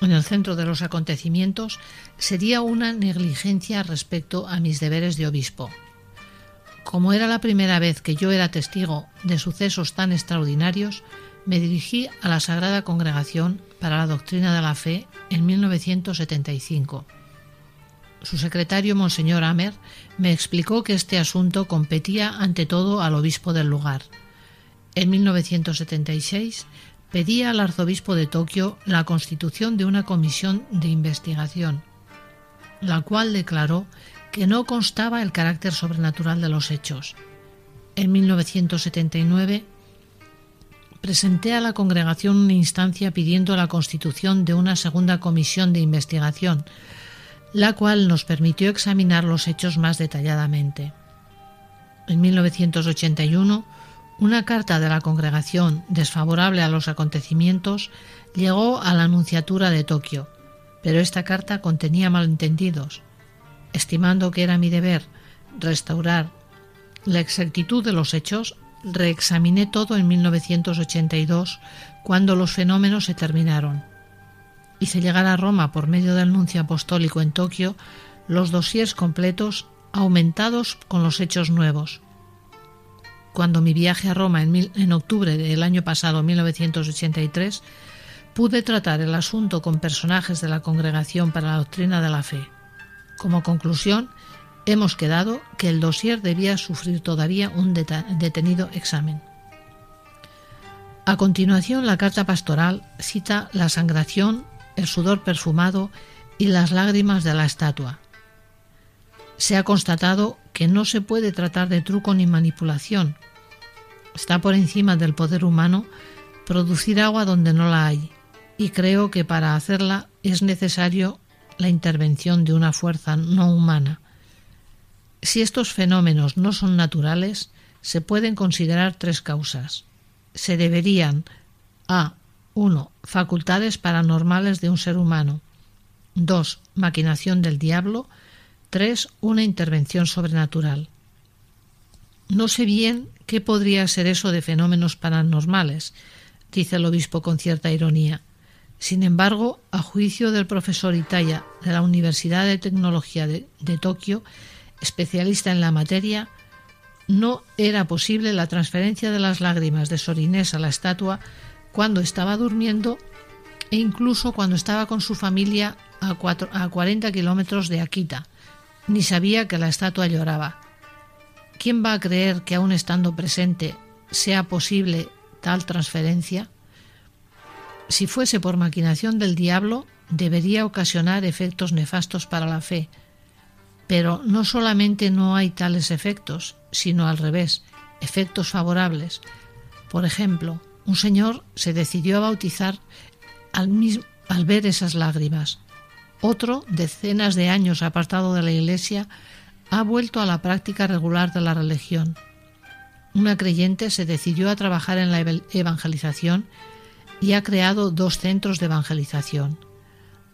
en el centro de los acontecimientos, sería una negligencia respecto a mis deberes de obispo. Como era la primera vez que yo era testigo de sucesos tan extraordinarios, me dirigí a la Sagrada Congregación para la Doctrina de la Fe en 1975. Su secretario, Monseñor Amer, me explicó que este asunto competía ante todo al obispo del lugar. En 1976 pedía al arzobispo de Tokio la constitución de una comisión de investigación, la cual declaró que no constaba el carácter sobrenatural de los hechos. En 1979 presenté a la congregación una instancia pidiendo la constitución de una segunda comisión de investigación, la cual nos permitió examinar los hechos más detalladamente. En 1981, una carta de la congregación desfavorable a los acontecimientos llegó a la Anunciatura de Tokio, pero esta carta contenía malentendidos. Estimando que era mi deber restaurar la exactitud de los hechos, reexaminé todo en 1982, cuando los fenómenos se terminaron. Hice llegar a Roma por medio del nuncio apostólico en Tokio los dosiers completos aumentados con los hechos nuevos. Cuando mi viaje a Roma en, en octubre del año pasado, 1983, pude tratar el asunto con personajes de la Congregación para la Doctrina de la Fe. Como conclusión, hemos quedado que el dossier debía sufrir todavía un detenido examen. A continuación, la carta pastoral cita la sangración, el sudor perfumado y las lágrimas de la estatua. Se ha constatado que no se puede tratar de truco ni manipulación. Está por encima del poder humano producir agua donde no la hay, y creo que para hacerla es necesario la intervención de una fuerza no humana si estos fenómenos no son naturales, se pueden considerar tres causas. Se deberían a 1. Facultades paranormales de un ser humano. 2. Maquinación del diablo. 3. Una intervención sobrenatural. No sé bien qué podría ser eso de fenómenos paranormales, dice el obispo con cierta ironía. Sin embargo, a juicio del profesor Itaya de la Universidad de Tecnología de, de Tokio, especialista en la materia, no era posible la transferencia de las lágrimas de Sorinés a la estatua cuando estaba durmiendo e incluso cuando estaba con su familia a, a 40 kilómetros de Akita. Ni sabía que la estatua lloraba. ¿Quién va a creer que aún estando presente sea posible tal transferencia? Si fuese por maquinación del diablo, debería ocasionar efectos nefastos para la fe, pero no solamente no hay tales efectos, sino al revés, efectos favorables. Por ejemplo, un señor se decidió a bautizar al, al ver esas lágrimas. Otro, decenas de años apartado de la Iglesia, ha vuelto a la práctica regular de la religión. Una creyente se decidió a trabajar en la evangelización y ha creado dos centros de evangelización.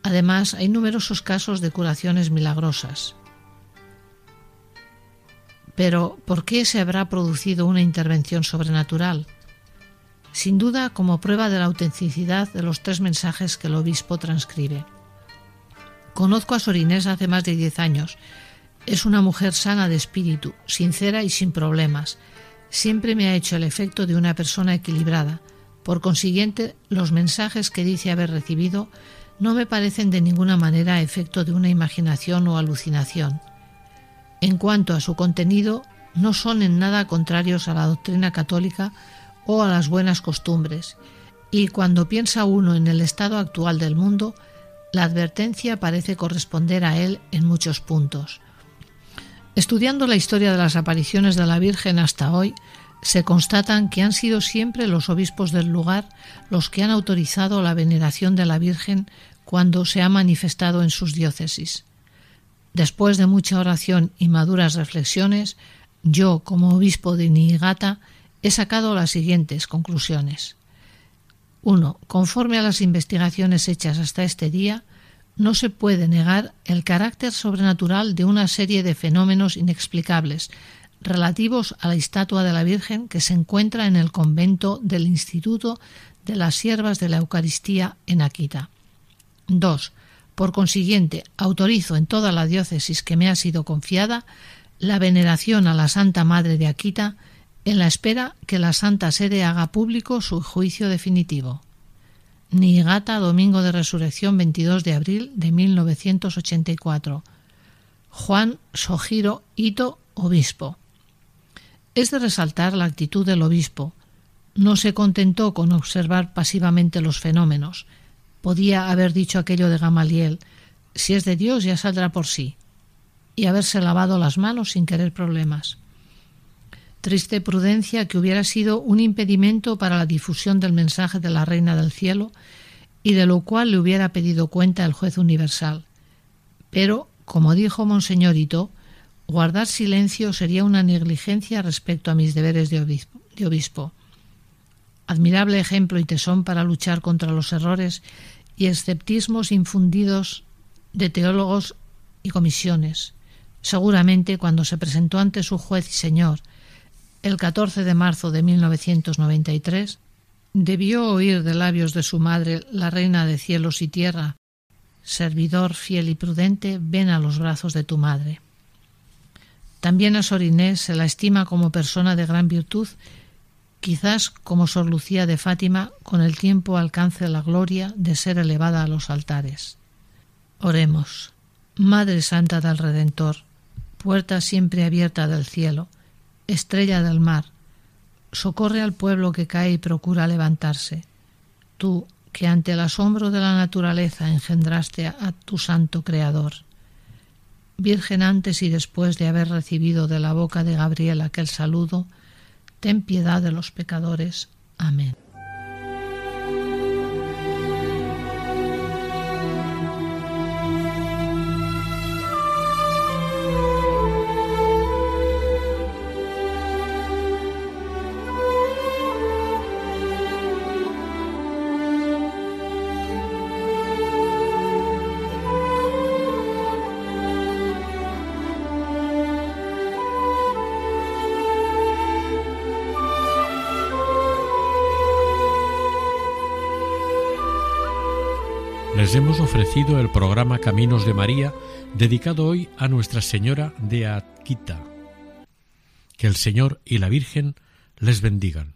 Además, hay numerosos casos de curaciones milagrosas. Pero, ¿por qué se habrá producido una intervención sobrenatural? Sin duda, como prueba de la autenticidad de los tres mensajes que el obispo transcribe. Conozco a Sorinés hace más de diez años. Es una mujer sana de espíritu, sincera y sin problemas. Siempre me ha hecho el efecto de una persona equilibrada. Por consiguiente, los mensajes que dice haber recibido no me parecen de ninguna manera efecto de una imaginación o alucinación. En cuanto a su contenido, no son en nada contrarios a la doctrina católica o a las buenas costumbres, y cuando piensa uno en el estado actual del mundo, la advertencia parece corresponder a él en muchos puntos. Estudiando la historia de las apariciones de la Virgen hasta hoy, se constatan que han sido siempre los obispos del lugar los que han autorizado la veneración de la Virgen cuando se ha manifestado en sus diócesis. Después de mucha oración y maduras reflexiones, yo, como obispo de Niigata, he sacado las siguientes conclusiones. 1. Conforme a las investigaciones hechas hasta este día, no se puede negar el carácter sobrenatural de una serie de fenómenos inexplicables relativos a la estatua de la Virgen que se encuentra en el convento del Instituto de las Siervas de la Eucaristía en Akita. 2. Por consiguiente, autorizo en toda la diócesis que me ha sido confiada la veneración a la Santa Madre de Akita en la espera que la Santa Sede haga público su juicio definitivo. Niigata, Domingo de Resurrección 22 de abril de 1984. Juan Sojiro Ito, Obispo. Es de resaltar la actitud del Obispo, no se contentó con observar pasivamente los fenómenos. Podía haber dicho aquello de Gamaliel, si es de Dios ya saldrá por sí, y haberse lavado las manos sin querer problemas. Triste prudencia que hubiera sido un impedimento para la difusión del mensaje de la Reina del Cielo y de lo cual le hubiera pedido cuenta el juez universal. Pero, como dijo Monseñorito, guardar silencio sería una negligencia respecto a mis deberes de obispo. De obispo admirable ejemplo y tesón para luchar contra los errores y esceptismos infundidos de teólogos y comisiones. Seguramente cuando se presentó ante su juez y señor el 14 de marzo de 1993, debió oír de labios de su madre, la reina de cielos y tierra, servidor fiel y prudente, ven a los brazos de tu madre. También a Sor Inés se la estima como persona de gran virtud Quizás como Sor Lucía de Fátima con el tiempo alcance la gloria de ser elevada a los altares. Oremos. Madre Santa del Redentor, puerta siempre abierta del cielo, estrella del mar, socorre al pueblo que cae y procura levantarse. Tú, que ante el asombro de la naturaleza engendraste a tu santo Creador. Virgen antes y después de haber recibido de la boca de Gabriel aquel saludo, ten piedad de los pecadores. Amén. Hemos ofrecido el programa Caminos de María, dedicado hoy a Nuestra Señora de Akita. Que el Señor y la Virgen les bendigan.